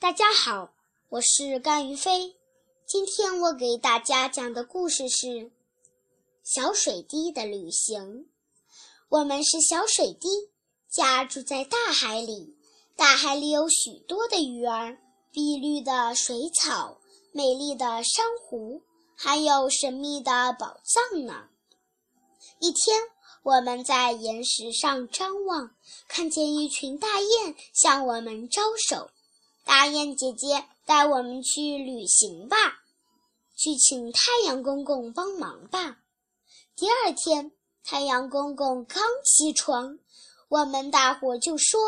大家好，我是甘于飞。今天我给大家讲的故事是《小水滴的旅行》。我们是小水滴，家住在大海里。大海里有许多的鱼儿，碧绿的水草，美丽的珊瑚，还有神秘的宝藏呢。一天，我们在岩石上张望，看见一群大雁向我们招手。大雁姐姐，带我们去旅行吧，去请太阳公公帮忙吧。第二天，太阳公公刚起床，我们大伙就说：“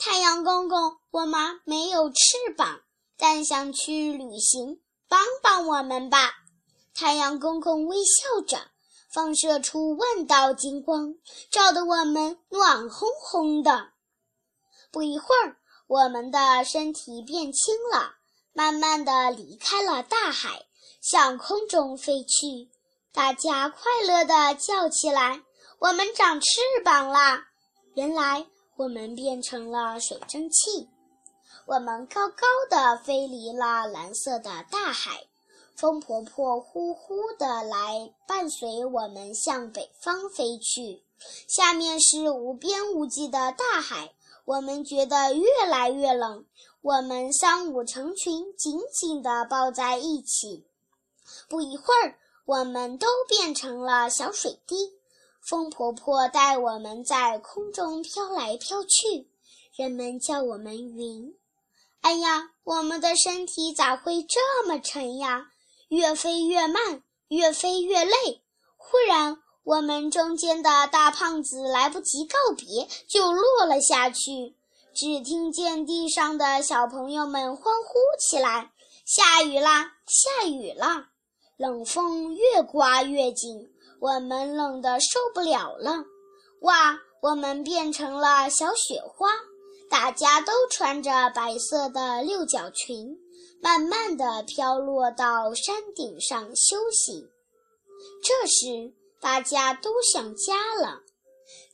太阳公公，我们没有翅膀，但想去旅行，帮帮我们吧。”太阳公公微笑着，放射出万道金光，照得我们暖烘烘的。不一会儿。我们的身体变轻了，慢慢的离开了大海，向空中飞去。大家快乐的叫起来：“我们长翅膀啦！”原来我们变成了水蒸气。我们高高的飞离了蓝色的大海，风婆婆呼呼的来伴随我们向北方飞去。下面是无边无际的大海。我们觉得越来越冷，我们三五成群，紧紧地抱在一起。不一会儿，我们都变成了小水滴。风婆婆带我们在空中飘来飘去，人们叫我们云。哎呀，我们的身体咋会这么沉呀？越飞越慢，越飞越累。忽然，我们中间的大胖子来不及告别，就落了下去。只听见地上的小朋友们欢呼起来：“下雨啦，下雨啦！”冷风越刮越紧，我们冷得受不了了。哇，我们变成了小雪花，大家都穿着白色的六角裙，慢慢地飘落到山顶上休息。这时，大家都想家了，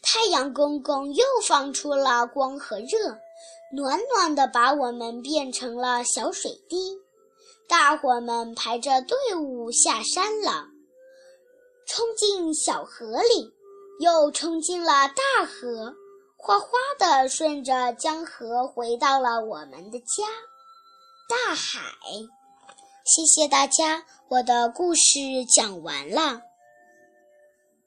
太阳公公又放出了光和热，暖暖的把我们变成了小水滴。大伙们排着队伍下山了，冲进小河里，又冲进了大河，哗哗地顺着江河回到了我们的家——大海。谢谢大家，我的故事讲完了。